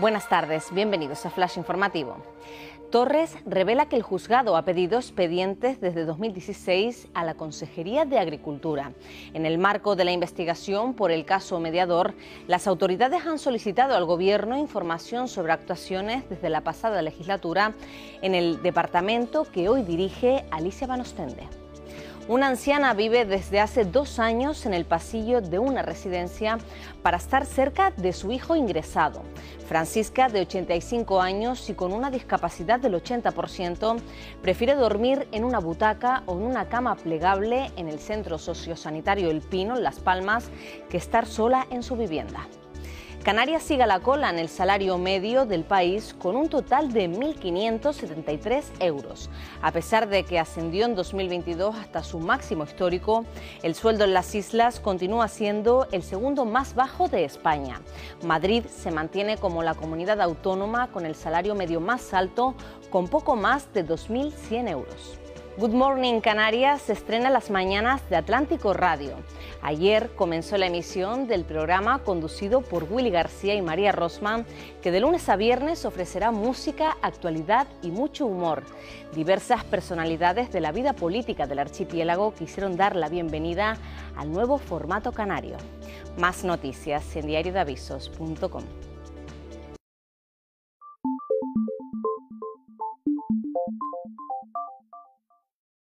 Buenas tardes, bienvenidos a Flash Informativo. Torres revela que el juzgado ha pedido expedientes desde 2016 a la Consejería de Agricultura. En el marco de la investigación por el caso mediador, las autoridades han solicitado al Gobierno información sobre actuaciones desde la pasada legislatura en el departamento que hoy dirige Alicia Banostende. Una anciana vive desde hace dos años en el pasillo de una residencia para estar cerca de su hijo ingresado. Francisca, de 85 años y con una discapacidad del 80%, prefiere dormir en una butaca o en una cama plegable en el centro sociosanitario El Pino, en Las Palmas, que estar sola en su vivienda. Canarias sigue a la cola en el salario medio del país con un total de 1.573 euros. A pesar de que ascendió en 2022 hasta su máximo histórico, el sueldo en las islas continúa siendo el segundo más bajo de España. Madrid se mantiene como la comunidad autónoma con el salario medio más alto, con poco más de 2.100 euros. Good Morning Canarias se estrena las mañanas de Atlántico Radio. Ayer comenzó la emisión del programa conducido por Willy García y María Rosman, que de lunes a viernes ofrecerá música, actualidad y mucho humor. Diversas personalidades de la vida política del archipiélago quisieron dar la bienvenida al nuevo formato canario. Más noticias en diariodeavisos.com.